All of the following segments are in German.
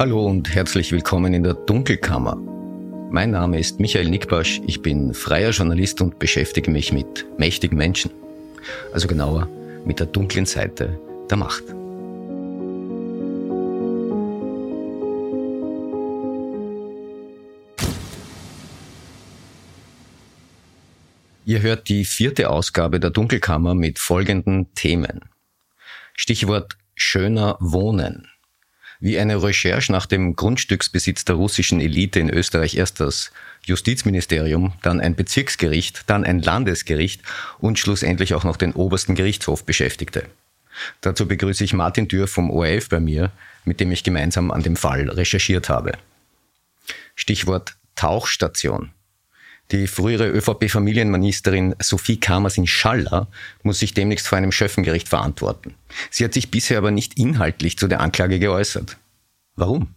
Hallo und herzlich willkommen in der Dunkelkammer. Mein Name ist Michael Nickbasch, ich bin freier Journalist und beschäftige mich mit mächtigen Menschen. Also genauer mit der dunklen Seite der Macht. Ihr hört die vierte Ausgabe der Dunkelkammer mit folgenden Themen. Stichwort schöner Wohnen wie eine Recherche nach dem Grundstücksbesitz der russischen Elite in Österreich erst das Justizministerium, dann ein Bezirksgericht, dann ein Landesgericht und schlussendlich auch noch den obersten Gerichtshof beschäftigte. Dazu begrüße ich Martin Dürr vom ORF bei mir, mit dem ich gemeinsam an dem Fall recherchiert habe. Stichwort Tauchstation. Die frühere ÖVP-Familienministerin Sophie Kamersin-Schaller muss sich demnächst vor einem Schöffengericht verantworten. Sie hat sich bisher aber nicht inhaltlich zu der Anklage geäußert. Warum?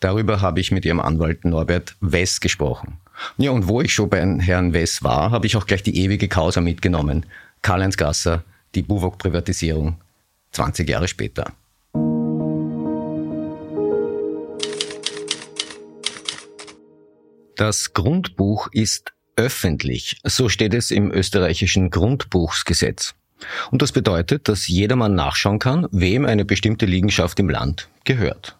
Darüber habe ich mit ihrem Anwalt Norbert Wess gesprochen. Ja, und wo ich schon bei Herrn Wess war, habe ich auch gleich die ewige Causa mitgenommen. Karl-Heinz Gasser, die Buwok-Privatisierung, 20 Jahre später. Das Grundbuch ist öffentlich, so steht es im österreichischen Grundbuchsgesetz. Und das bedeutet, dass jedermann nachschauen kann, wem eine bestimmte Liegenschaft im Land gehört.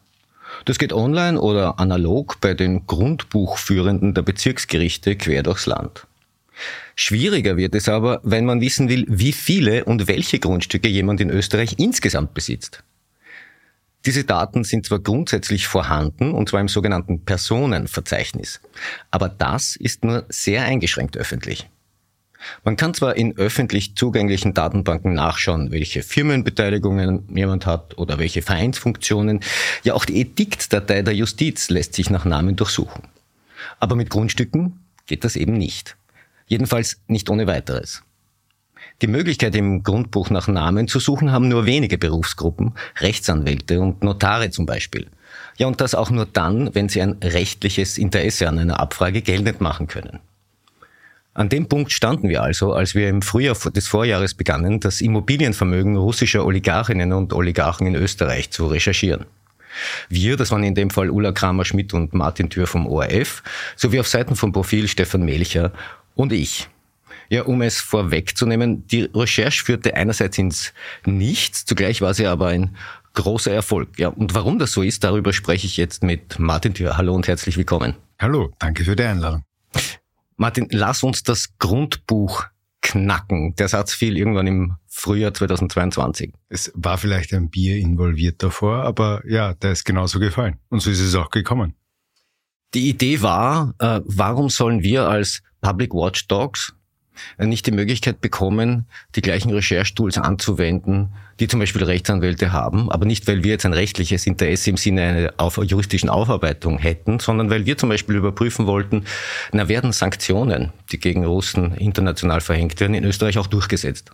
Das geht online oder analog bei den Grundbuchführenden der Bezirksgerichte quer durchs Land. Schwieriger wird es aber, wenn man wissen will, wie viele und welche Grundstücke jemand in Österreich insgesamt besitzt. Diese Daten sind zwar grundsätzlich vorhanden, und zwar im sogenannten Personenverzeichnis, aber das ist nur sehr eingeschränkt öffentlich. Man kann zwar in öffentlich zugänglichen Datenbanken nachschauen, welche Firmenbeteiligungen jemand hat oder welche Vereinsfunktionen, ja auch die Ediktdatei der Justiz lässt sich nach Namen durchsuchen. Aber mit Grundstücken geht das eben nicht. Jedenfalls nicht ohne weiteres. Die Möglichkeit, im Grundbuch nach Namen zu suchen, haben nur wenige Berufsgruppen, Rechtsanwälte und Notare zum Beispiel. Ja, und das auch nur dann, wenn sie ein rechtliches Interesse an einer Abfrage geltend machen können. An dem Punkt standen wir also, als wir im Frühjahr des Vorjahres begannen, das Immobilienvermögen russischer Oligarchinnen und Oligarchen in Österreich zu recherchieren. Wir, das waren in dem Fall Ulla Kramer-Schmidt und Martin Thür vom ORF, sowie auf Seiten vom Profil Stefan Melcher und ich. Ja, um es vorwegzunehmen, die Recherche führte einerseits ins Nichts, zugleich war sie aber ein großer Erfolg. Ja, und warum das so ist, darüber spreche ich jetzt mit Martin Thür. Hallo und herzlich willkommen. Hallo, danke für die Einladung. Martin, lass uns das Grundbuch knacken. Der Satz fiel irgendwann im Frühjahr 2022. Es war vielleicht ein Bier involviert davor, aber ja, der ist genauso gefallen. Und so ist es auch gekommen. Die Idee war, äh, warum sollen wir als Public Watchdogs nicht die Möglichkeit bekommen, die gleichen Recherche-Tools anzuwenden, die zum Beispiel Rechtsanwälte haben, aber nicht, weil wir jetzt ein rechtliches Interesse im Sinne einer auf, juristischen Aufarbeitung hätten, sondern weil wir zum Beispiel überprüfen wollten, na, werden Sanktionen, die gegen Russen international verhängt werden, in Österreich auch durchgesetzt?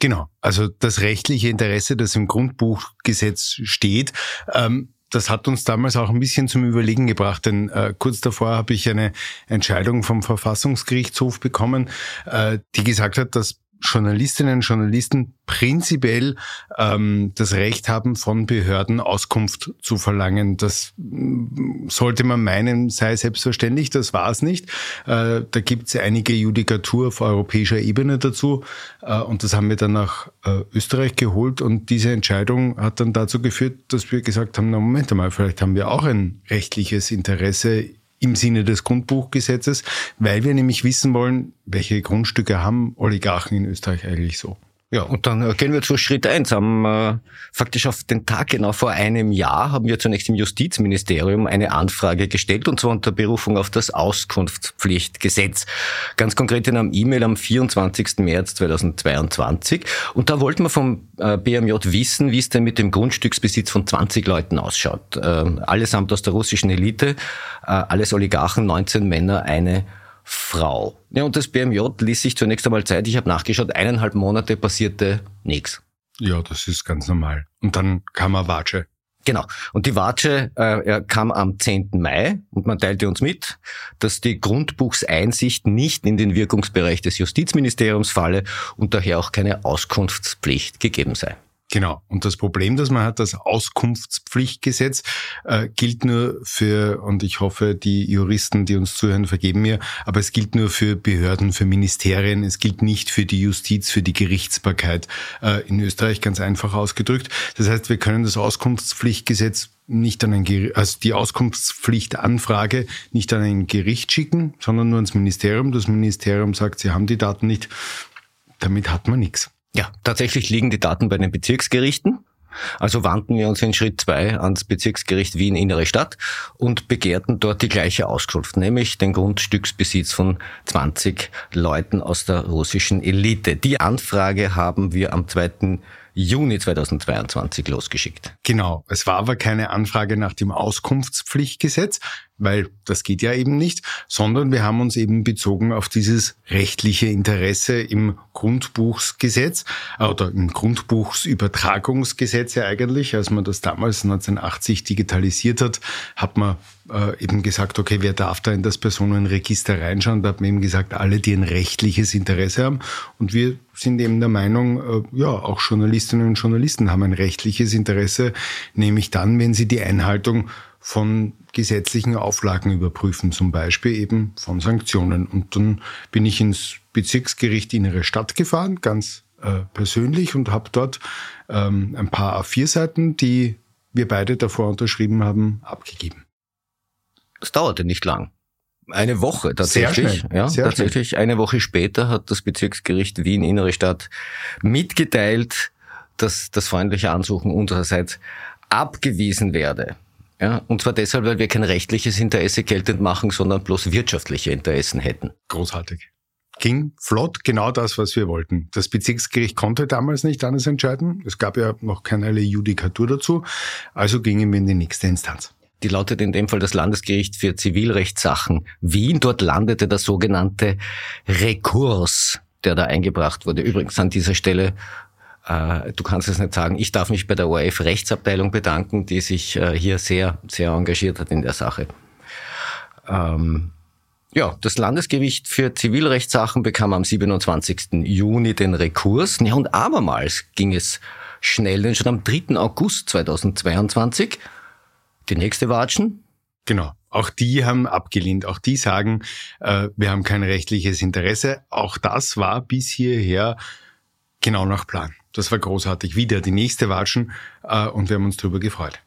Genau, also das rechtliche Interesse, das im Grundbuchgesetz steht, ähm, das hat uns damals auch ein bisschen zum Überlegen gebracht, denn äh, kurz davor habe ich eine Entscheidung vom Verfassungsgerichtshof bekommen, äh, die gesagt hat, dass Journalistinnen und Journalisten prinzipiell ähm, das Recht haben, von Behörden Auskunft zu verlangen. Das mm, sollte man meinen, sei selbstverständlich, das war es nicht. Äh, da gibt es einige Judikatur auf europäischer Ebene dazu äh, und das haben wir dann nach äh, Österreich geholt und diese Entscheidung hat dann dazu geführt, dass wir gesagt haben, na Moment einmal, vielleicht haben wir auch ein rechtliches Interesse im Sinne des Grundbuchgesetzes, weil wir nämlich wissen wollen, welche Grundstücke haben Oligarchen in Österreich eigentlich so. Ja, und dann äh, gehen wir zu Schritt eins. Am, äh, faktisch auf den Tag genau vor einem Jahr haben wir zunächst im Justizministerium eine Anfrage gestellt, und zwar unter Berufung auf das Auskunftspflichtgesetz. Ganz konkret in einem E-Mail am 24. März 2022. Und da wollten wir vom äh, BMJ wissen, wie es denn mit dem Grundstücksbesitz von 20 Leuten ausschaut. Äh, allesamt aus der russischen Elite, äh, alles Oligarchen, 19 Männer, eine Frau. Ja, und das BMJ ließ sich zunächst einmal Zeit. Ich habe nachgeschaut, eineinhalb Monate passierte nichts. Ja, das ist ganz normal. Und dann kam eine Watsche. Genau. Und die Watsche äh, kam am 10. Mai und man teilte uns mit, dass die Grundbuchseinsicht nicht in den Wirkungsbereich des Justizministeriums falle und daher auch keine Auskunftspflicht gegeben sei. Genau. Und das Problem, das man hat, das Auskunftspflichtgesetz äh, gilt nur für, und ich hoffe, die Juristen, die uns zuhören, vergeben mir, aber es gilt nur für Behörden, für Ministerien. Es gilt nicht für die Justiz, für die Gerichtsbarkeit äh, in Österreich, ganz einfach ausgedrückt. Das heißt, wir können das Auskunftspflichtgesetz nicht an ein also die Auskunftspflichtanfrage nicht an ein Gericht schicken, sondern nur ans Ministerium. Das Ministerium sagt, sie haben die Daten nicht. Damit hat man nichts. Ja, tatsächlich liegen die Daten bei den Bezirksgerichten. Also wandten wir uns in Schritt zwei ans Bezirksgericht Wien Innere Stadt und begehrten dort die gleiche Auskunft, nämlich den Grundstücksbesitz von 20 Leuten aus der russischen Elite. Die Anfrage haben wir am 2. Juni 2022 losgeschickt. Genau. Es war aber keine Anfrage nach dem Auskunftspflichtgesetz, weil das geht ja eben nicht, sondern wir haben uns eben bezogen auf dieses rechtliche Interesse im Grundbuchsgesetz oder im Grundbuchsübertragungsgesetz ja eigentlich. Als man das damals 1980 digitalisiert hat, hat man äh, eben gesagt, okay, wer darf da in das Personenregister reinschauen? Da hat man eben gesagt, alle, die ein rechtliches Interesse haben. Und wir sind eben der Meinung, äh, ja, auch Journalistinnen und Journalisten haben ein rechtliches Interesse, nämlich dann, wenn sie die Einhaltung von gesetzlichen Auflagen überprüfen, zum Beispiel eben von Sanktionen. Und dann bin ich ins Bezirksgericht Innere Stadt gefahren, ganz äh, persönlich, und habe dort ähm, ein paar A4-Seiten, die wir beide davor unterschrieben haben, abgegeben. Es dauerte nicht lang. Eine Woche tatsächlich. Ja, Sehr tatsächlich. Schnell. Eine Woche später hat das Bezirksgericht Wien Innere Stadt mitgeteilt, dass das freundliche Ansuchen unsererseits abgewiesen werde. Ja, und zwar deshalb, weil wir kein rechtliches Interesse geltend machen, sondern bloß wirtschaftliche Interessen hätten. Großartig. Ging flott, genau das, was wir wollten. Das Bezirksgericht konnte damals nicht anders entscheiden. Es gab ja noch keinerlei Judikatur dazu. Also gingen wir in die nächste Instanz. Die lautet in dem Fall das Landesgericht für Zivilrechtssachen Wien. Dort landete der sogenannte Rekurs, der da eingebracht wurde. Übrigens an dieser Stelle äh, du kannst es nicht sagen. Ich darf mich bei der ORF Rechtsabteilung bedanken, die sich äh, hier sehr, sehr engagiert hat in der Sache. Ähm, ja, das Landesgericht für Zivilrechtssachen bekam am 27. Juni den Rekurs. Ja, und abermals ging es schnell, denn schon am 3. August 2022 die nächste Watschen? Genau. Auch die haben abgelehnt. Auch die sagen, äh, wir haben kein rechtliches Interesse. Auch das war bis hierher genau nach Plan. Das war großartig. Wieder die nächste Watschen äh, und wir haben uns darüber gefreut.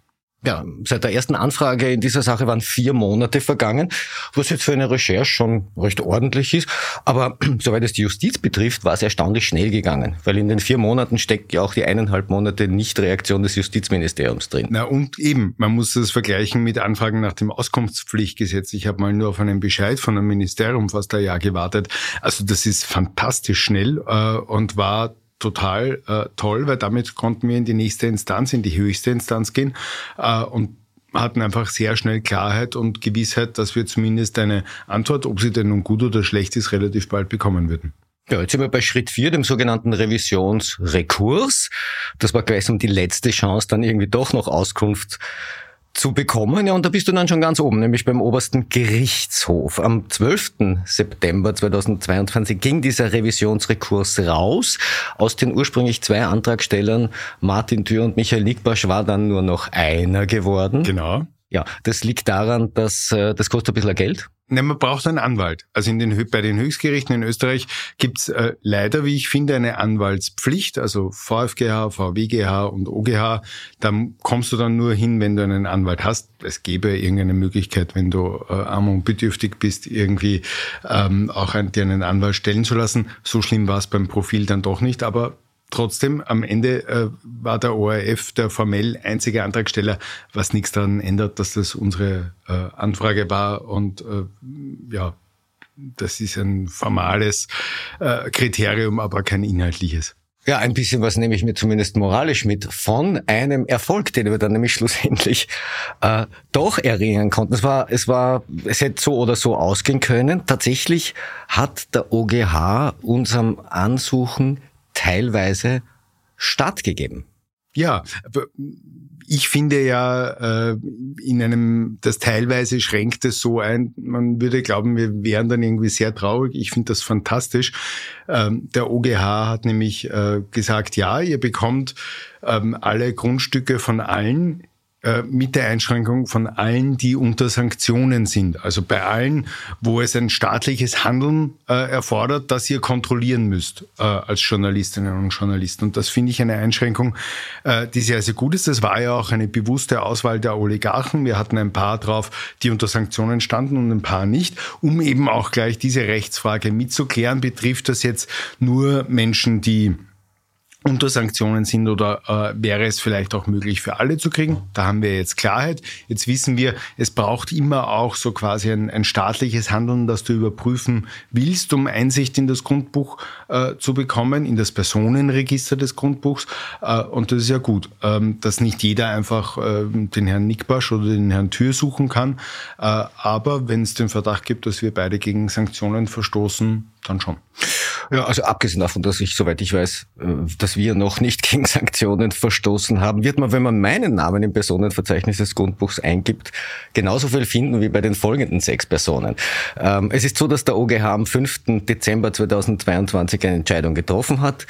Ja, seit der ersten Anfrage in dieser Sache waren vier Monate vergangen, was jetzt für eine Recherche schon recht ordentlich ist. Aber soweit es die Justiz betrifft, war es erstaunlich schnell gegangen, weil in den vier Monaten steckt ja auch die eineinhalb Monate Nichtreaktion des Justizministeriums drin. Na und eben, man muss das vergleichen mit Anfragen nach dem Auskunftspflichtgesetz. Ich habe mal nur auf einen Bescheid von einem Ministerium fast ein Jahr gewartet. Also das ist fantastisch schnell äh, und war total äh, toll, weil damit konnten wir in die nächste Instanz, in die höchste Instanz gehen äh, und hatten einfach sehr schnell Klarheit und Gewissheit, dass wir zumindest eine Antwort, ob sie denn nun gut oder schlecht ist, relativ bald bekommen würden. Ja, jetzt sind wir bei Schritt vier, dem sogenannten Revisionsrekurs. Das war um die letzte Chance, dann irgendwie doch noch Auskunft zu bekommen. Ja, und da bist du dann schon ganz oben, nämlich beim obersten Gerichtshof. Am 12. September 2022 ging dieser Revisionsrekurs raus. Aus den ursprünglich zwei Antragstellern, Martin Thür und Michael Nickbasch, war dann nur noch einer geworden. Genau. Ja, das liegt daran, dass äh, das kostet ein bisschen Geld. Ne, man braucht einen Anwalt. Also in den, bei den Höchstgerichten in Österreich gibt's äh, leider, wie ich finde, eine Anwaltspflicht, also VfGH, VWGH und OGH. Da kommst du dann nur hin, wenn du einen Anwalt hast. Es gäbe irgendeine Möglichkeit, wenn du äh, arm und bedürftig bist, irgendwie ähm, auch einen, dir einen Anwalt stellen zu lassen. So schlimm war es beim Profil dann doch nicht, aber Trotzdem, am Ende äh, war der ORF der formell einzige Antragsteller, was nichts daran ändert, dass das unsere äh, Anfrage war. Und äh, ja, das ist ein formales äh, Kriterium, aber kein inhaltliches. Ja, ein bisschen was nehme ich mir zumindest moralisch mit von einem Erfolg, den wir dann nämlich schlussendlich äh, doch erringen konnten. Es war, es war, es hätte so oder so ausgehen können. Tatsächlich hat der OGH unserem Ansuchen teilweise stattgegeben. Ja, ich finde ja, äh, in einem, das teilweise schränkt es so ein, man würde glauben, wir wären dann irgendwie sehr traurig. Ich finde das fantastisch. Ähm, der OGH hat nämlich äh, gesagt, ja, ihr bekommt ähm, alle Grundstücke von allen mit der Einschränkung von allen, die unter Sanktionen sind. Also bei allen, wo es ein staatliches Handeln äh, erfordert, das ihr kontrollieren müsst äh, als Journalistinnen und Journalisten. Und das finde ich eine Einschränkung, äh, die sehr, sehr gut ist. Das war ja auch eine bewusste Auswahl der Oligarchen. Wir hatten ein paar drauf, die unter Sanktionen standen und ein paar nicht, um eben auch gleich diese Rechtsfrage mitzuklären. Betrifft das jetzt nur Menschen, die unter Sanktionen sind oder äh, wäre es vielleicht auch möglich für alle zu kriegen. Da haben wir jetzt Klarheit. Jetzt wissen wir, es braucht immer auch so quasi ein, ein staatliches Handeln, das du überprüfen willst, um Einsicht in das Grundbuch äh, zu bekommen, in das Personenregister des Grundbuchs. Äh, und das ist ja gut, ähm, dass nicht jeder einfach äh, den Herrn Nickbasch oder den Herrn Tür suchen kann. Äh, aber wenn es den Verdacht gibt, dass wir beide gegen Sanktionen verstoßen, dann schon. Ja, also abgesehen davon, dass ich, soweit ich weiß, äh, dass wir noch nicht gegen Sanktionen verstoßen haben, wird man, wenn man meinen Namen im Personenverzeichnis des Grundbuchs eingibt, genauso viel finden wie bei den folgenden sechs Personen. Ähm, es ist so, dass der OGH am 5. Dezember 2022 eine Entscheidung getroffen hat.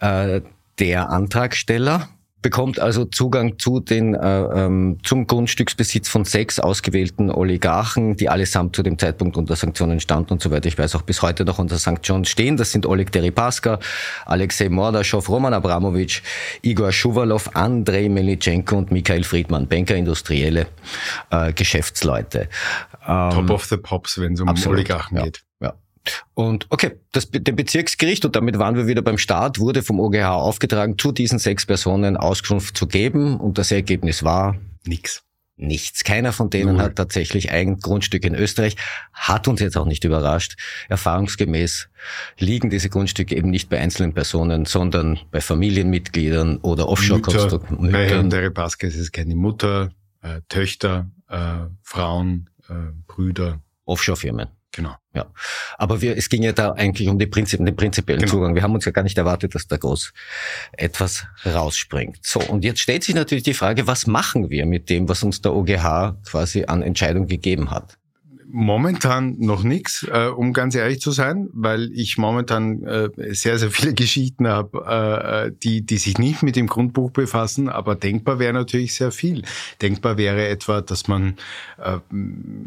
Äh, der Antragsteller, bekommt also Zugang zu den, äh, ähm, zum Grundstücksbesitz von sechs ausgewählten Oligarchen, die allesamt zu dem Zeitpunkt unter Sanktionen standen und so weiter. Ich weiß auch bis heute noch unter Sanktionen stehen. Das sind Oleg Deripaska, Alexei Mordaschow, Roman Abramowitsch, Igor Schuwalow, Andrei Melitschenko und Michael Friedmann, Banker, Industrielle, äh, Geschäftsleute. Ähm, Top of the Pops, wenn es um absolut, Oligarchen ja. geht. Und okay, das, dem Bezirksgericht, und damit waren wir wieder beim Start, wurde vom OGH aufgetragen, zu diesen sechs Personen Auskunft zu geben. Und das Ergebnis war nix. Nichts. Keiner von denen Null. hat tatsächlich ein Grundstück in Österreich. Hat uns jetzt auch nicht überrascht. Erfahrungsgemäß liegen diese Grundstücke eben nicht bei einzelnen Personen, sondern bei Familienmitgliedern oder Offshore-Konstrukten. Bei Herrn Deripaska ist es keine Mutter, äh, Töchter, äh, Frauen, äh, Brüder. Offshore-Firmen. Genau. Ja. Aber wir, es ging ja da eigentlich um die Prinzip, den prinzipiellen genau. Zugang. Wir haben uns ja gar nicht erwartet, dass da groß etwas rausspringt. So. Und jetzt stellt sich natürlich die Frage, was machen wir mit dem, was uns der OGH quasi an Entscheidung gegeben hat? Momentan noch nichts, äh, um ganz ehrlich zu sein, weil ich momentan äh, sehr, sehr viele Geschichten habe, äh, äh, die, die sich nicht mit dem Grundbuch befassen, aber denkbar wäre natürlich sehr viel. Denkbar wäre etwa, dass man, äh,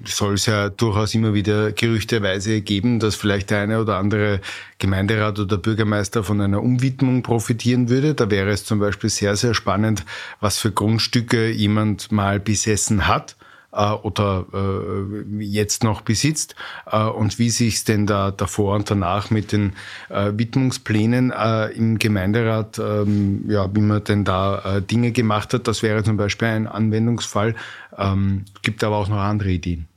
soll es ja durchaus immer wieder gerüchteweise geben, dass vielleicht der eine oder andere Gemeinderat oder Bürgermeister von einer Umwidmung profitieren würde. Da wäre es zum Beispiel sehr, sehr spannend, was für Grundstücke jemand mal besessen hat äh, oder äh, jetzt noch besitzt äh, und wie sich es denn da davor und danach mit den äh, Widmungsplänen äh, im Gemeinderat, ähm, ja, wie man denn da äh, Dinge gemacht hat. Das wäre zum Beispiel ein Anwendungsfall. Ähm, gibt aber auch noch andere Ideen.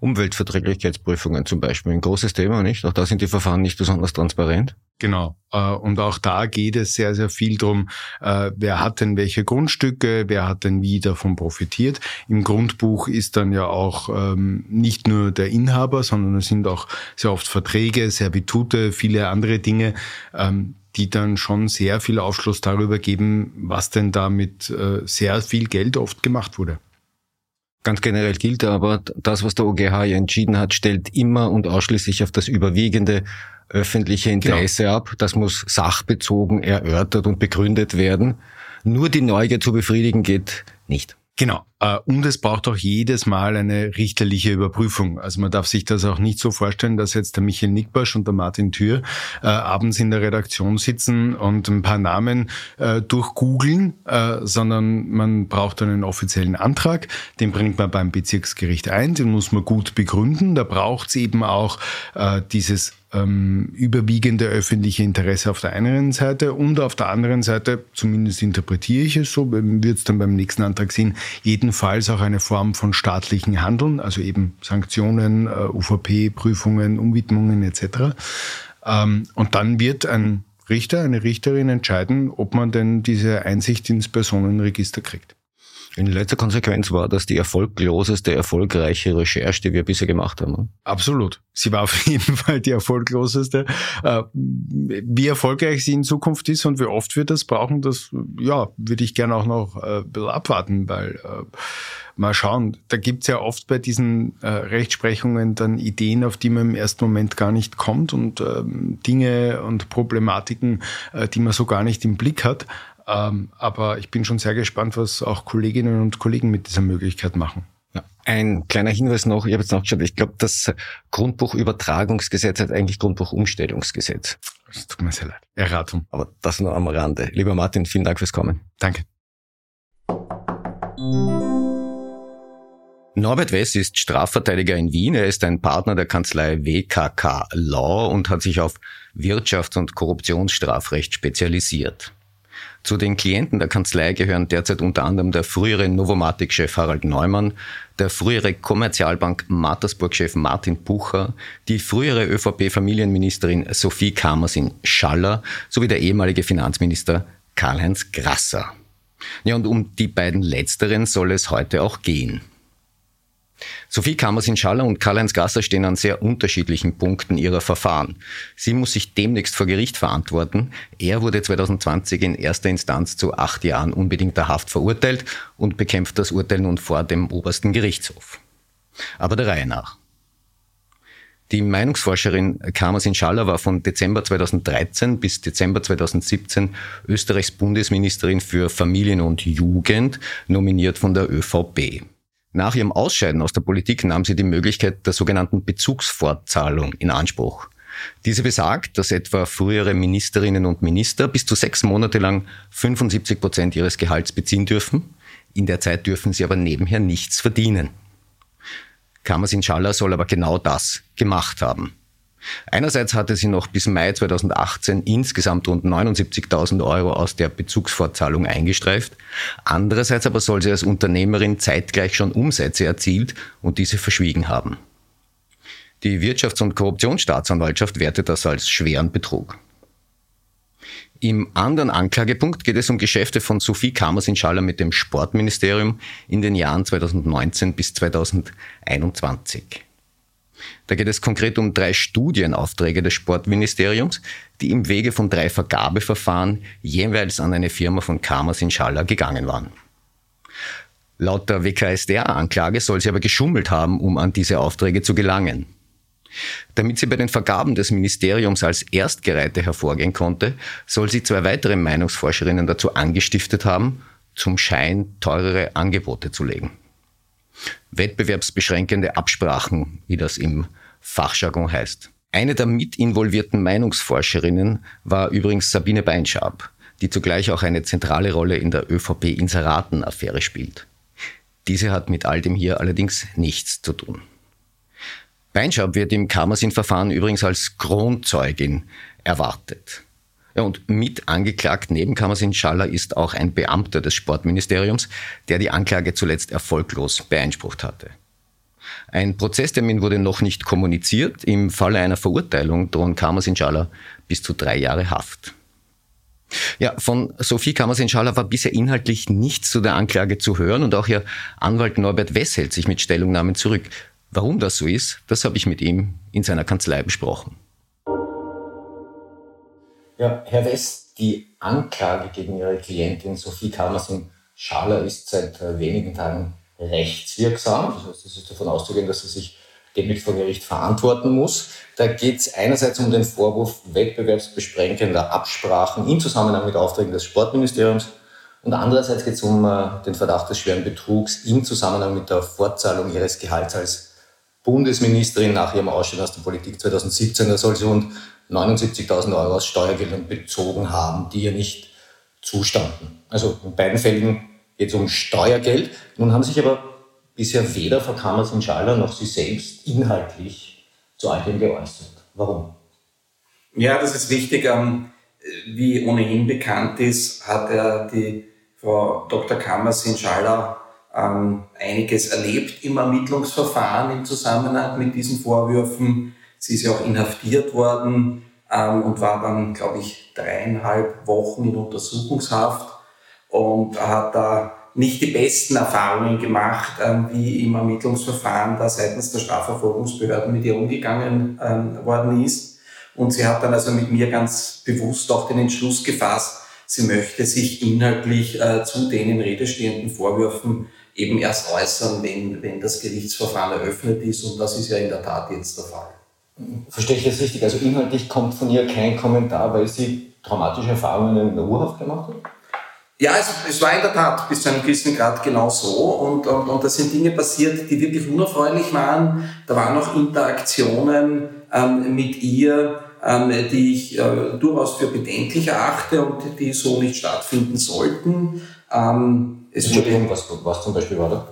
Umweltverträglichkeitsprüfungen zum Beispiel, ein großes Thema, nicht? Auch da sind die Verfahren nicht besonders transparent. Genau. Äh, und auch da geht es sehr, sehr viel drum, äh, wer hat denn welche Grundstücke, wer hat denn wie davon profitiert. Im Grundbuch ist dann ja auch ähm, nicht nur der Inhaber, sondern es sind auch sehr oft Verträge, Servitute, viele andere Dinge, ähm, die dann schon sehr viel Aufschluss darüber geben, was denn da mit äh, sehr viel Geld oft gemacht wurde. Ganz generell gilt aber, das, was der OGH ja entschieden hat, stellt immer und ausschließlich auf das überwiegende öffentliche genau. Interesse genau. ab. Das muss sachbezogen erörtert und begründet werden. Nur die Neugier zu befriedigen geht nicht. Genau. Äh, und es braucht auch jedes Mal eine richterliche Überprüfung. Also man darf sich das auch nicht so vorstellen, dass jetzt der Michael Nickbasch und der Martin Thür äh, abends in der Redaktion sitzen und ein paar Namen äh, durchgoogeln, äh, sondern man braucht einen offiziellen Antrag. Den bringt man beim Bezirksgericht ein, den muss man gut begründen. Da braucht es eben auch äh, dieses ähm, überwiegende öffentliche Interesse auf der einen Seite und auf der anderen Seite, zumindest interpretiere ich es so, wird es dann beim nächsten Antrag sehen, jedenfalls auch eine Form von staatlichen Handeln, also eben Sanktionen, äh, UVP-Prüfungen, Umwidmungen etc. Ähm, und dann wird ein Richter, eine Richterin entscheiden, ob man denn diese Einsicht ins Personenregister kriegt. In letzter Konsequenz war das die erfolgloseste, erfolgreiche Recherche, die wir bisher gemacht haben. Absolut. Sie war auf jeden Fall die erfolgloseste. Äh, wie erfolgreich sie in Zukunft ist und wie oft wir das brauchen, das ja, würde ich gerne auch noch äh, ein bisschen abwarten, weil äh, mal schauen. Da gibt's ja oft bei diesen Rechtsprechungen dann Ideen, auf die man im ersten Moment gar nicht kommt und ähm, Dinge und Problematiken, die man so gar nicht im Blick hat. Ähm, aber ich bin schon sehr gespannt, was auch Kolleginnen und Kollegen mit dieser Möglichkeit machen. Ja. Ein kleiner Hinweis noch, ich habe jetzt nachgeschaut, ich glaube, das Grundbuchübertragungsgesetz hat eigentlich Grundbuchumstellungsgesetz. Es tut mir sehr leid. Erratung. Aber das nur am Rande. Lieber Martin, vielen Dank fürs Kommen. Danke. Norbert Wess ist Strafverteidiger in Wien. Er ist ein Partner der Kanzlei WKK Law und hat sich auf Wirtschafts- und Korruptionsstrafrecht spezialisiert. Zu den Klienten der Kanzlei gehören derzeit unter anderem der frühere Novomatic-Chef Harald Neumann, der frühere Kommerzialbank Mattersburg-Chef Martin Bucher, die frühere ÖVP-Familienministerin Sophie Kamersin-Schaller sowie der ehemalige Finanzminister Karl-Heinz Grasser. Ja, und um die beiden letzteren soll es heute auch gehen. Sophie Kamersin-Schaller und Karl-Heinz Gasser stehen an sehr unterschiedlichen Punkten ihrer Verfahren. Sie muss sich demnächst vor Gericht verantworten. Er wurde 2020 in erster Instanz zu acht Jahren unbedingter Haft verurteilt und bekämpft das Urteil nun vor dem obersten Gerichtshof. Aber der Reihe nach. Die Meinungsforscherin Kamersin Schaller war von Dezember 2013 bis Dezember 2017 Österreichs Bundesministerin für Familien und Jugend, nominiert von der ÖVP. Nach ihrem Ausscheiden aus der Politik nahm sie die Möglichkeit der sogenannten Bezugsfortzahlung in Anspruch. Diese besagt, dass etwa frühere Ministerinnen und Minister bis zu sechs Monate lang 75 Prozent ihres Gehalts beziehen dürfen. In der Zeit dürfen sie aber nebenher nichts verdienen. Kamas Inshallah soll aber genau das gemacht haben. Einerseits hatte sie noch bis Mai 2018 insgesamt rund 79.000 Euro aus der Bezugsfortzahlung eingestreift. Andererseits aber soll sie als Unternehmerin zeitgleich schon Umsätze erzielt und diese verschwiegen haben. Die Wirtschafts- und Korruptionsstaatsanwaltschaft wertet das als schweren Betrug. Im anderen Anklagepunkt geht es um Geschäfte von Sophie Kamers Inshallah mit dem Sportministerium in den Jahren 2019 bis 2021. Da geht es konkret um drei Studienaufträge des Sportministeriums, die im Wege von drei Vergabeverfahren jeweils an eine Firma von Kamas Inshallah gegangen waren. Laut der WKSDA-Anklage soll sie aber geschummelt haben, um an diese Aufträge zu gelangen. Damit sie bei den Vergaben des Ministeriums als Erstgereihte hervorgehen konnte, soll sie zwei weitere Meinungsforscherinnen dazu angestiftet haben, zum Schein teurere Angebote zu legen. Wettbewerbsbeschränkende Absprachen, wie das im Fachjargon heißt. Eine der mitinvolvierten Meinungsforscherinnen war übrigens Sabine Beinschab, die zugleich auch eine zentrale Rolle in der ÖVP-Inseraten-Affäre spielt. Diese hat mit all dem hier allerdings nichts zu tun. Beinschab wird im Kammersin-Verfahren übrigens als Kronzeugin erwartet. Ja, und mit angeklagt neben Kammersin Schaller ist auch ein Beamter des Sportministeriums, der die Anklage zuletzt erfolglos beeinsprucht hatte. Ein Prozesstermin wurde noch nicht kommuniziert. Im Falle einer Verurteilung drohen Kammersin Schaller bis zu drei Jahre Haft. Ja, von Sophie Kammersin-Schaller war bisher inhaltlich nichts zu der Anklage zu hören und auch ihr Anwalt Norbert Wess hält sich mit Stellungnahmen zurück. Warum das so ist, das habe ich mit ihm in seiner Kanzlei besprochen. Ja, Herr West, die Anklage gegen Ihre Klientin Sophie Kamersin Schaller ist seit äh, wenigen Tagen rechtswirksam. Das heißt, es ist davon auszugehen, dass sie sich demnächst vor Gericht verantworten muss. Da geht es einerseits um den Vorwurf wettbewerbsbesprengender Absprachen im Zusammenhang mit Aufträgen des Sportministeriums und andererseits geht es um äh, den Verdacht des schweren Betrugs im Zusammenhang mit der Fortzahlung ihres Gehalts als Bundesministerin nach ihrem Ausstieg aus der Politik 2017. Da soll sie rund 79.000 Euro aus Steuergeldern bezogen haben, die ihr nicht zustanden. Also in beiden Fällen geht es um Steuergeld. Nun haben sich aber bisher weder Frau Kammers-Inschaller noch Sie selbst inhaltlich zu all dem geäußert. Warum? Ja, das ist wichtig. Ähm, wie ohnehin bekannt ist, hat er die Frau Dr. Kammers-Inschaller ähm, einiges erlebt im Ermittlungsverfahren im Zusammenhang mit diesen Vorwürfen. Sie ist ja auch inhaftiert worden ähm, und war dann, glaube ich, dreieinhalb Wochen in Untersuchungshaft und hat da nicht die besten Erfahrungen gemacht, ähm, wie im Ermittlungsverfahren da seitens der Strafverfolgungsbehörden mit ihr umgegangen ähm, worden ist. Und sie hat dann also mit mir ganz bewusst auch den Entschluss gefasst, sie möchte sich inhaltlich äh, zu den in Rede stehenden Vorwürfen eben erst äußern, wenn, wenn das Gerichtsverfahren eröffnet ist. Und das ist ja in der Tat jetzt der Fall. Verstehe ich das richtig? Also inhaltlich kommt von ihr kein Kommentar, weil sie traumatische Erfahrungen in der Urhaft gemacht hat? Ja, es, es war in der Tat bis zu einem gewissen Grad genau so. Und, und, und da sind Dinge passiert, die wirklich unerfreulich waren. Da waren auch Interaktionen ähm, mit ihr, ähm, die ich äh, durchaus für bedenklich erachte und die so nicht stattfinden sollten. Ähm, Entschuldigung, was, was zum Beispiel war da?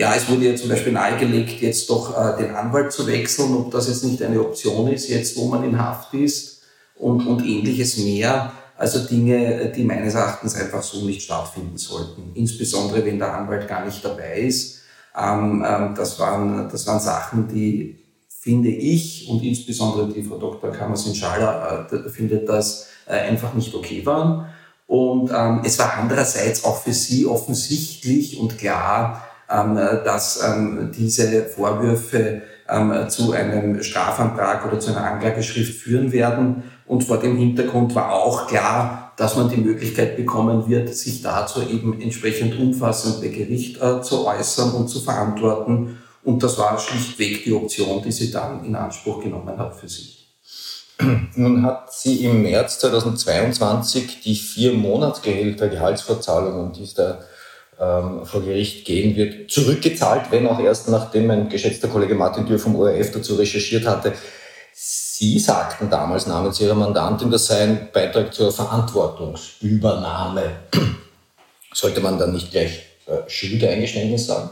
Ja, es wurde ja zum Beispiel nahegelegt, jetzt doch äh, den Anwalt zu wechseln, ob das jetzt nicht eine Option ist, jetzt wo man in Haft ist und, und ähnliches mehr. Also Dinge, die meines Erachtens einfach so nicht stattfinden sollten. Insbesondere wenn der Anwalt gar nicht dabei ist. Ähm, ähm, das, waren, das waren Sachen, die finde ich und insbesondere die Frau Dr. Kammersin-Schaller äh, findet das äh, einfach nicht okay waren. Und ähm, es war andererseits auch für sie offensichtlich und klar, dass ähm, diese Vorwürfe ähm, zu einem Strafantrag oder zu einer Anklageschrift führen werden. Und vor dem Hintergrund war auch klar, dass man die Möglichkeit bekommen wird, sich dazu eben entsprechend umfassend bei Gericht äh, zu äußern und zu verantworten. Und das war schlichtweg die Option, die sie dann in Anspruch genommen hat für sich. Nun hat sie im März 2022 die vier Monatsgehälter Gehaltsverzahlungen, die es da ähm, vor Gericht gehen wird, zurückgezahlt, wenn auch erst nachdem mein geschätzter Kollege Martin Dürr vom ORF dazu recherchiert hatte. Sie sagten damals namens Ihrer Mandantin, das sei ein Beitrag zur Verantwortungsübernahme. Sollte man dann nicht gleich äh, Schuldeeingeständnis sagen?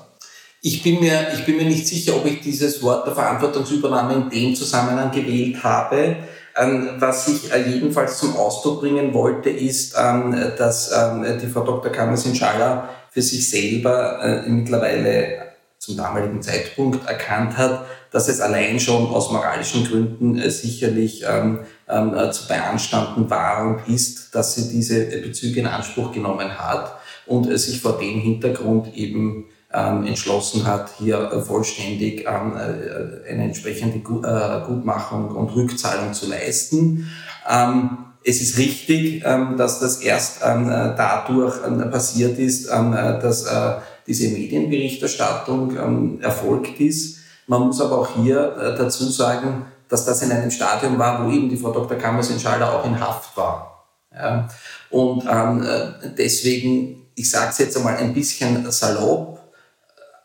Ich bin, mir, ich bin mir nicht sicher, ob ich dieses Wort der Verantwortungsübernahme in dem Zusammenhang gewählt habe. Ähm, was ich äh, jedenfalls zum Ausdruck bringen wollte, ist, ähm, dass ähm, die Frau Dr. Kammersin Schaller für sich selber äh, mittlerweile zum damaligen Zeitpunkt erkannt hat, dass es allein schon aus moralischen Gründen äh, sicherlich ähm, ähm, äh, zu beanstanden war und ist, dass sie diese Bezüge in Anspruch genommen hat und äh, sich vor dem Hintergrund eben ähm, entschlossen hat, hier äh, vollständig ähm, äh, eine entsprechende Gutmachung und Rückzahlung zu leisten. Es ist richtig, ähm, dass das erst ähm, dadurch ähm, passiert ist, dass äh, diese Medienberichterstattung erfolgt ist. Man muss aber auch hier äh, dazu sagen, dass das in einem Stadium war, wo eben die Frau Dr. Kammersin-Schalder auch in Haft war. Und äh, deswegen, ich sage es jetzt einmal ein bisschen salopp,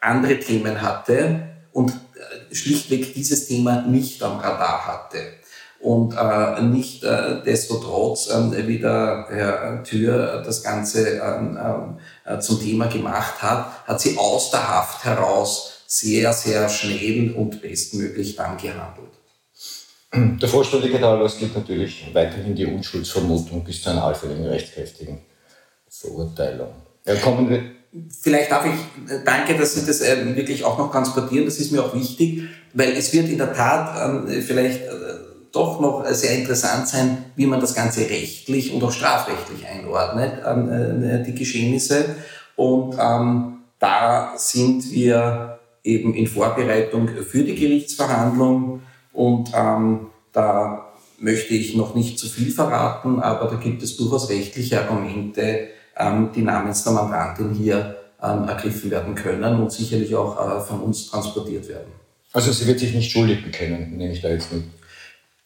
andere Themen hatte und schlichtweg dieses Thema nicht am Radar hatte und äh, nicht äh, destotrotz äh, wie der Herr Thür das Ganze ähm, äh, zum Thema gemacht hat, hat sie aus der Haft heraus sehr, sehr schnell und bestmöglich dann gehandelt. Der vollständige Daraus gilt natürlich weiterhin die Unschuldsvermutung bis zu einer allfälligen rechtskräftigen Verurteilung. Ja, kommen wir Vielleicht darf ich, äh, danke, dass Sie das äh, wirklich auch noch transportieren, das ist mir auch wichtig, weil es wird in der Tat äh, vielleicht äh, doch noch sehr interessant sein, wie man das Ganze rechtlich und auch strafrechtlich einordnet, ähm, äh, die Geschehnisse. Und ähm, da sind wir eben in Vorbereitung für die Gerichtsverhandlung und ähm, da möchte ich noch nicht zu viel verraten, aber da gibt es durchaus rechtliche Argumente, ähm, die namens der Mandantin hier ähm, ergriffen werden können und sicherlich auch äh, von uns transportiert werden. Also sie wird sich nicht schuldig bekennen, nehme ich da jetzt mit.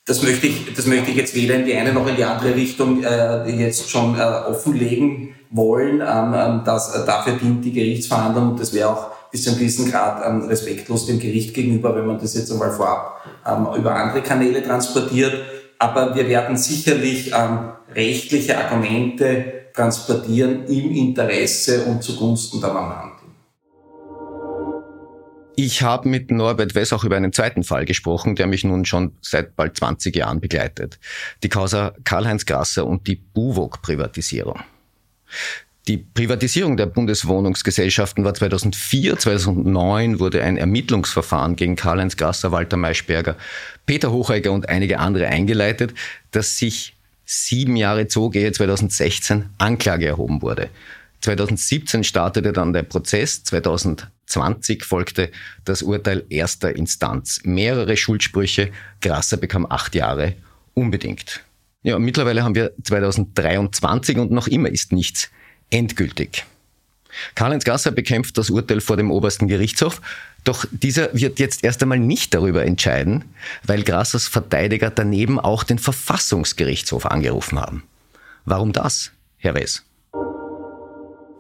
Das möchte ich, das möchte ich jetzt weder in die eine noch in die andere Richtung äh, jetzt schon äh, offenlegen wollen. Ähm, ähm das, äh, dafür dient die Gerichtsverhandlung das wäre auch bis zu einem gewissen Grad ähm, respektlos dem Gericht gegenüber, wenn man das jetzt einmal vorab ähm, über andere Kanäle transportiert. Aber wir werden sicherlich ähm, rechtliche Argumente transportieren im Interesse und zugunsten der Mandantin. Ich habe mit Norbert Wess auch über einen zweiten Fall gesprochen, der mich nun schon seit bald 20 Jahren begleitet. Die Causa Karl-Heinz Grasser und die Buwog-Privatisierung. Die Privatisierung der Bundeswohnungsgesellschaften war 2004, 2009 wurde ein Ermittlungsverfahren gegen Karl-Heinz Grasser, Walter Maischberger, Peter Hocheiger und einige andere eingeleitet, das sich sieben Jahre zog, ehe 2016 Anklage erhoben wurde. 2017 startete dann der Prozess, 2020 folgte das Urteil erster Instanz. Mehrere Schuldsprüche, Grasser bekam acht Jahre unbedingt. Ja, mittlerweile haben wir 2023 und noch immer ist nichts endgültig. Karl-Heinz Gasser bekämpft das Urteil vor dem obersten Gerichtshof, doch dieser wird jetzt erst einmal nicht darüber entscheiden, weil Grassers Verteidiger daneben auch den Verfassungsgerichtshof angerufen haben. Warum das, Herr Wes?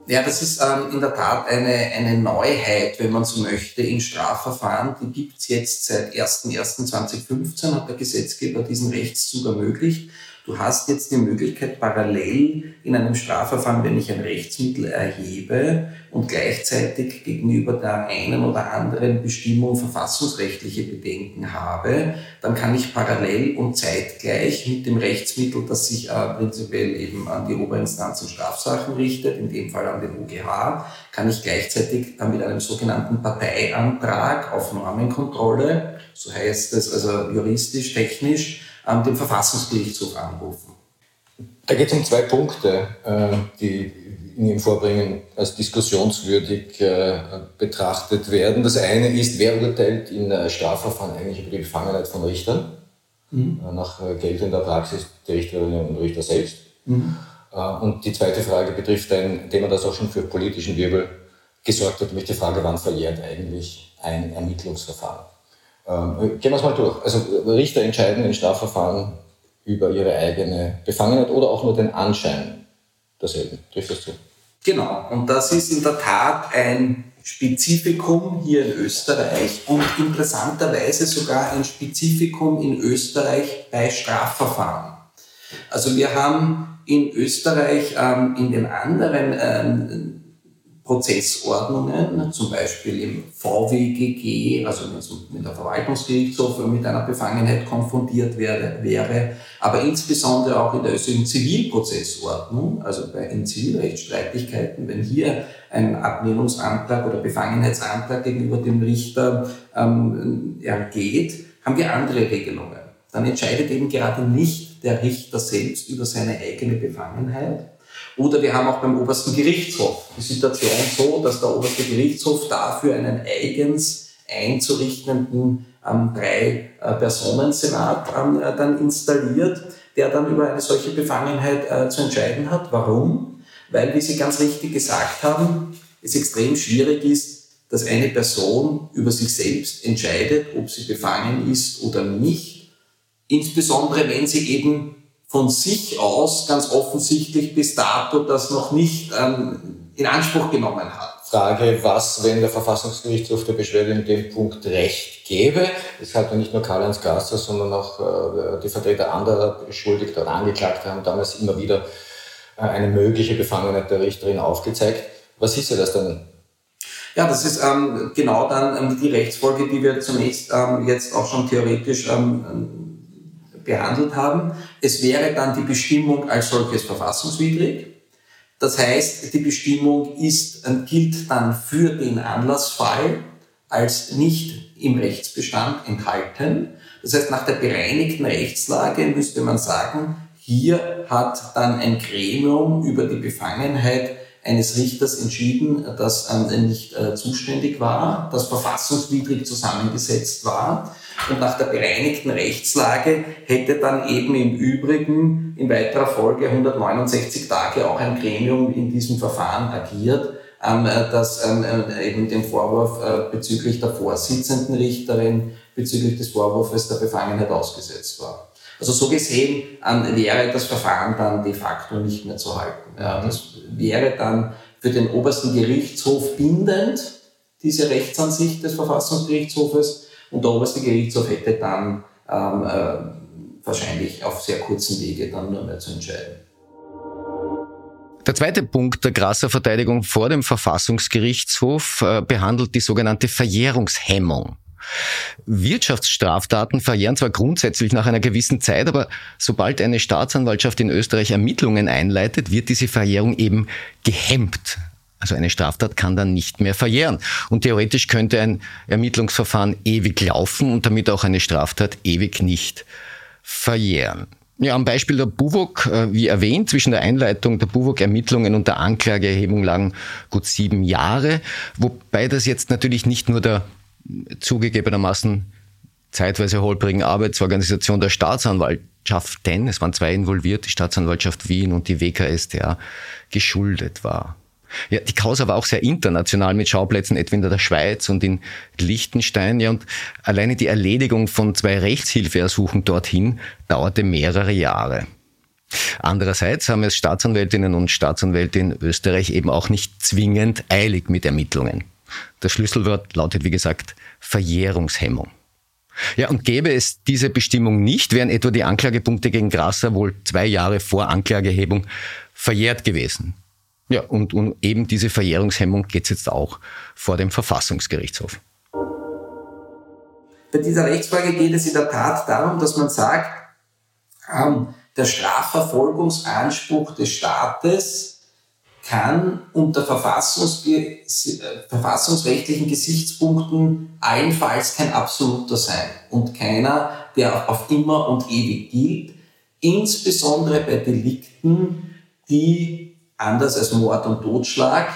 Ja, das ist ähm, in der Tat eine, eine Neuheit, wenn man so möchte, in Strafverfahren. Die gibt's jetzt seit 01.01.2015, hat der Gesetzgeber diesen Rechtszug ermöglicht. Du hast jetzt die Möglichkeit, parallel in einem Strafverfahren, wenn ich ein Rechtsmittel erhebe und gleichzeitig gegenüber der einen oder anderen Bestimmung verfassungsrechtliche Bedenken habe, dann kann ich parallel und zeitgleich mit dem Rechtsmittel, das sich äh, prinzipiell eben an die Oberinstanz und Strafsachen richtet, in dem Fall an den OGH, kann ich gleichzeitig äh, mit einem sogenannten Parteiantrag auf Normenkontrolle, so heißt es also juristisch, technisch, ähm, den Verfassungsgerichtshof anrufen. Da geht es um zwei Punkte, äh, die in Ihrem Vorbringen als diskussionswürdig äh, betrachtet werden. Das eine ist, wer urteilt in Strafverfahren eigentlich über die Befangenheit von Richtern? Mhm. Äh, nach geltender Praxis die Richterinnen und Richter selbst. Mhm. Und die zweite Frage betrifft ein Thema, das auch schon für politischen Wirbel gesorgt hat, nämlich die Frage, wann verjährt eigentlich ein Ermittlungsverfahren? Ähm, gehen wir es mal durch. Also Richter entscheiden in Strafverfahren über ihre eigene Befangenheit oder auch nur den Anschein derselben. Trifft das zu? Genau, und das ist in der Tat ein Spezifikum hier in Österreich und interessanterweise sogar ein Spezifikum in Österreich bei Strafverfahren. Also wir haben in Österreich ähm, in den anderen ähm, Prozessordnungen, zum Beispiel im VWGG, also wenn es mit der Verwaltungsgerichtshof mit einer Befangenheit konfrontiert wäre, wäre, aber insbesondere auch in der österreichischen Zivilprozessordnung, also bei in Zivilrechtsstreitigkeiten, wenn hier ein Ablehnungsantrag oder Befangenheitsantrag gegenüber dem Richter ähm, ergeht, haben wir andere Regelungen. Dann entscheidet eben gerade nicht der Richter selbst über seine eigene Befangenheit, oder wir haben auch beim obersten Gerichtshof die Situation so, dass der oberste Gerichtshof dafür einen eigens einzurichtenden ähm, Drei-Personen-Senat ähm, äh, dann installiert, der dann über eine solche Befangenheit äh, zu entscheiden hat. Warum? Weil, wie Sie ganz richtig gesagt haben, es extrem schwierig ist, dass eine Person über sich selbst entscheidet, ob sie befangen ist oder nicht. Insbesondere wenn sie eben von sich aus ganz offensichtlich bis dato das noch nicht ähm, in Anspruch genommen hat. Frage, was, wenn der Verfassungsgerichtshof der Beschwerde in dem Punkt Recht gäbe? Das hat ja nicht nur Karl-Heinz Gasser, sondern auch äh, die Vertreter anderer Beschuldigter oder Angeklagter haben damals immer wieder äh, eine mögliche Befangenheit der Richterin aufgezeigt. Was ist ja das dann? Ja, das ist ähm, genau dann ähm, die Rechtsfolge, die wir zunächst ähm, jetzt auch schon theoretisch ähm, behandelt haben. Es wäre dann die Bestimmung als solches verfassungswidrig. Das heißt, die Bestimmung ist, äh, gilt dann für den Anlassfall als nicht im Rechtsbestand enthalten. Das heißt, nach der bereinigten Rechtslage müsste man sagen, hier hat dann ein Gremium über die Befangenheit eines Richters entschieden, das ähm, nicht äh, zuständig war, das verfassungswidrig zusammengesetzt war. Und nach der bereinigten Rechtslage hätte dann eben im Übrigen in weiterer Folge 169 Tage auch ein Gremium in diesem Verfahren agiert, ähm, äh, das ähm, äh, eben den Vorwurf äh, bezüglich der Vorsitzenden Richterin, bezüglich des Vorwurfs der Befangenheit ausgesetzt war. Also so gesehen ähm, wäre das Verfahren dann de facto nicht mehr zu halten. Das wäre dann für den obersten Gerichtshof bindend, diese Rechtsansicht des Verfassungsgerichtshofes, und der oberste Gerichtshof hätte dann ähm, äh, wahrscheinlich auf sehr kurzen Wege dann nur mehr zu entscheiden. Der zweite Punkt der Grasser Verteidigung vor dem Verfassungsgerichtshof äh, behandelt die sogenannte Verjährungshemmung. Wirtschaftsstraftaten verjähren zwar grundsätzlich nach einer gewissen Zeit, aber sobald eine Staatsanwaltschaft in Österreich Ermittlungen einleitet, wird diese Verjährung eben gehemmt. Also eine Straftat kann dann nicht mehr verjähren. Und theoretisch könnte ein Ermittlungsverfahren ewig laufen und damit auch eine Straftat ewig nicht verjähren. Ja, am Beispiel der Buwok, äh, wie erwähnt, zwischen der Einleitung der Buwok-Ermittlungen und der Anklageerhebung lagen gut sieben Jahre, wobei das jetzt natürlich nicht nur der zugegebenermaßen zeitweise holprigen Arbeitsorganisation der Staatsanwaltschaften, es waren zwei involviert, die Staatsanwaltschaft Wien und die WKStA, geschuldet war. Ja, die Causa war auch sehr international mit Schauplätzen etwa in der Schweiz und in Liechtenstein. Ja, und alleine die Erledigung von zwei Rechtshilfeersuchen dorthin dauerte mehrere Jahre. Andererseits haben es Staatsanwältinnen und Staatsanwälte in Österreich eben auch nicht zwingend eilig mit Ermittlungen. Das Schlüsselwort lautet, wie gesagt, Verjährungshemmung. Ja, und gäbe es diese Bestimmung nicht, wären etwa die Anklagepunkte gegen Grasser wohl zwei Jahre vor Anklagehebung verjährt gewesen. Ja, und um eben diese Verjährungshemmung geht es jetzt auch vor dem Verfassungsgerichtshof. Bei dieser Rechtsfrage geht es in der Tat darum, dass man sagt, ähm, der Strafverfolgungsanspruch des Staates kann unter Verfassungsge verfassungsrechtlichen Gesichtspunkten allenfalls kein absoluter sein und keiner, der auf immer und ewig gilt, insbesondere bei Delikten, die anders als Mord und Totschlag.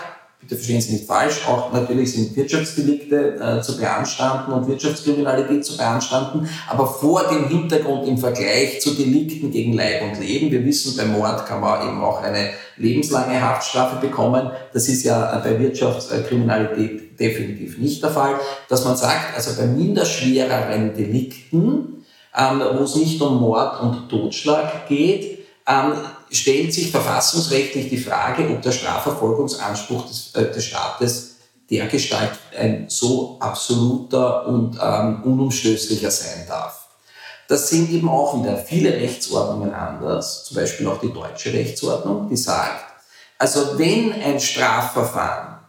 Bitte verstehen Sie nicht falsch, auch natürlich sind Wirtschaftsdelikte äh, zu beanstanden und Wirtschaftskriminalität zu beanstanden, aber vor dem Hintergrund im Vergleich zu Delikten gegen Leib und Leben. Wir wissen, beim Mord kann man eben auch eine lebenslange Haftstrafe bekommen. Das ist ja bei Wirtschaftskriminalität definitiv nicht der Fall. Dass man sagt, also bei minderschwereren Delikten, ähm, wo es nicht um Mord und Totschlag geht, ähm, stellt sich verfassungsrechtlich die Frage, ob der Strafverfolgungsanspruch des, äh, des Staates dergestalt ein so absoluter und ähm, unumstößlicher sein darf. Das sind eben auch wieder viele Rechtsordnungen anders, zum Beispiel auch die deutsche Rechtsordnung, die sagt, also wenn ein Strafverfahren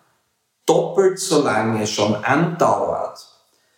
doppelt so lange schon andauert,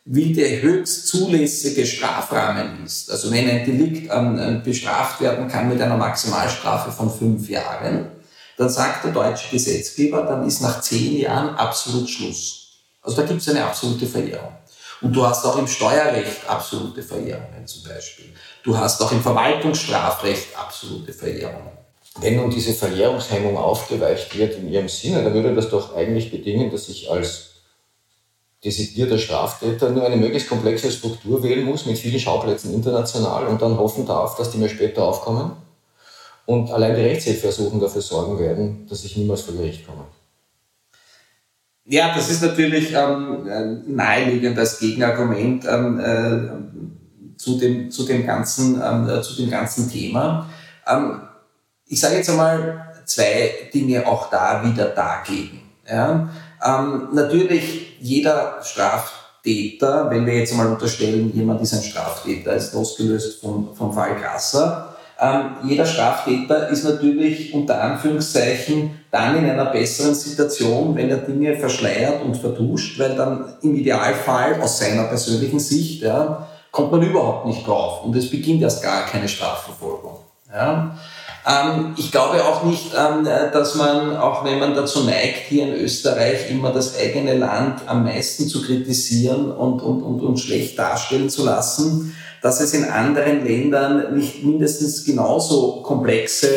wie der höchst zulässige Strafrahmen ist. Also wenn ein Delikt ähm, bestraft werden kann mit einer Maximalstrafe von fünf Jahren, dann sagt der deutsche Gesetzgeber, dann ist nach zehn Jahren absolut Schluss. Also da gibt es eine absolute Verjährung. Und du hast auch im Steuerrecht absolute Verjährungen zum Beispiel. Du hast auch im Verwaltungsstrafrecht absolute Verjährungen. Wenn nun diese Verjährungshemmung aufgeweicht wird in ihrem Sinne, dann würde das doch eigentlich bedingen, dass ich als designierter Straftäter nur eine möglichst komplexe Struktur wählen muss mit vielen Schauplätzen international und dann hoffen darf, dass die mir später aufkommen. Und allein die Rechtshilfeersuchen dafür sorgen werden, dass ich niemals vor Gericht komme. Ja, das ist natürlich ähm, naheliegend als Gegenargument ähm, äh, zu, dem, zu, dem ganzen, ähm, äh, zu dem ganzen Thema. Ähm, ich sage jetzt einmal zwei Dinge auch da wieder dagegen. Ja? Ähm, natürlich, jeder Straftäter, wenn wir jetzt mal unterstellen, jemand ist ein Straftäter, ist losgelöst vom, vom Fall Grasser, ähm, jeder Straftäter ist natürlich unter Anführungszeichen dann in einer besseren Situation, wenn er Dinge verschleiert und vertuscht, weil dann im Idealfall aus seiner persönlichen Sicht ja, kommt man überhaupt nicht drauf und es beginnt erst gar keine Strafverfolgung. Ja. Ähm, ich glaube auch nicht, ähm, dass man, auch wenn man dazu neigt, hier in Österreich immer das eigene Land am meisten zu kritisieren und, und, und, und schlecht darstellen zu lassen, dass es in anderen Ländern nicht mindestens genauso komplexe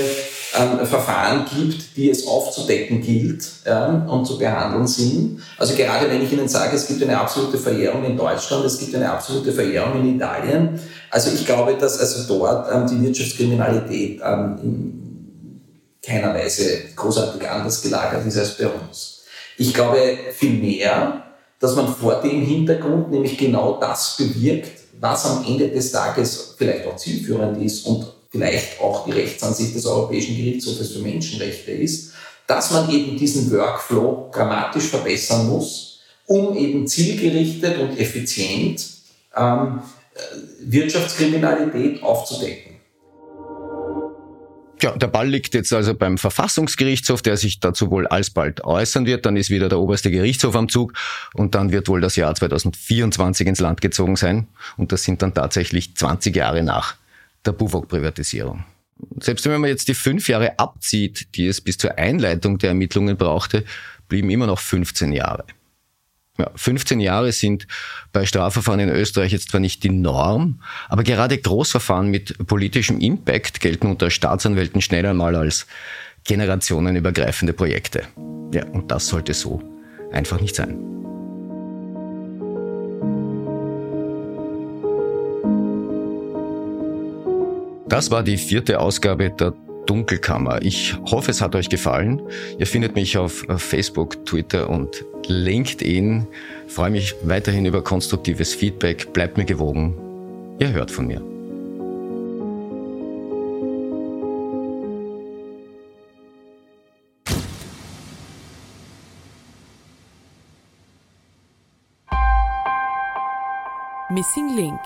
ähm, Verfahren gibt, die es aufzudecken gilt ja, und zu behandeln sind. Also gerade wenn ich Ihnen sage, es gibt eine absolute Verjährung in Deutschland, es gibt eine absolute Verjährung in Italien. Also ich glaube, dass also dort ähm, die Wirtschaftskriminalität ähm, in keiner Weise großartig anders gelagert ist als bei uns. Ich glaube vielmehr, dass man vor dem Hintergrund nämlich genau das bewirkt, was am Ende des Tages vielleicht auch zielführend ist und vielleicht auch die Rechtsansicht des Europäischen Gerichtshofes für Menschenrechte ist, dass man eben diesen Workflow dramatisch verbessern muss, um eben zielgerichtet und effizient ähm, äh, Wirtschaftskriminalität aufzudecken. Ja, der Ball liegt jetzt also beim Verfassungsgerichtshof, der sich dazu wohl alsbald äußern wird. Dann ist wieder der oberste Gerichtshof am Zug und dann wird wohl das Jahr 2024 ins Land gezogen sein. Und das sind dann tatsächlich 20 Jahre nach der Buwok-Privatisierung. Selbst wenn man jetzt die fünf Jahre abzieht, die es bis zur Einleitung der Ermittlungen brauchte, blieben immer noch 15 Jahre. Ja, 15 Jahre sind bei Strafverfahren in Österreich jetzt zwar nicht die Norm, aber gerade Großverfahren mit politischem Impact gelten unter Staatsanwälten schnell einmal als generationenübergreifende Projekte. Ja, und das sollte so einfach nicht sein. Das war die vierte Ausgabe der Dunkelkammer. Ich hoffe, es hat euch gefallen. Ihr findet mich auf Facebook, Twitter und LinkedIn. Ich freue mich weiterhin über konstruktives Feedback. Bleibt mir gewogen. Ihr hört von mir. Missing Link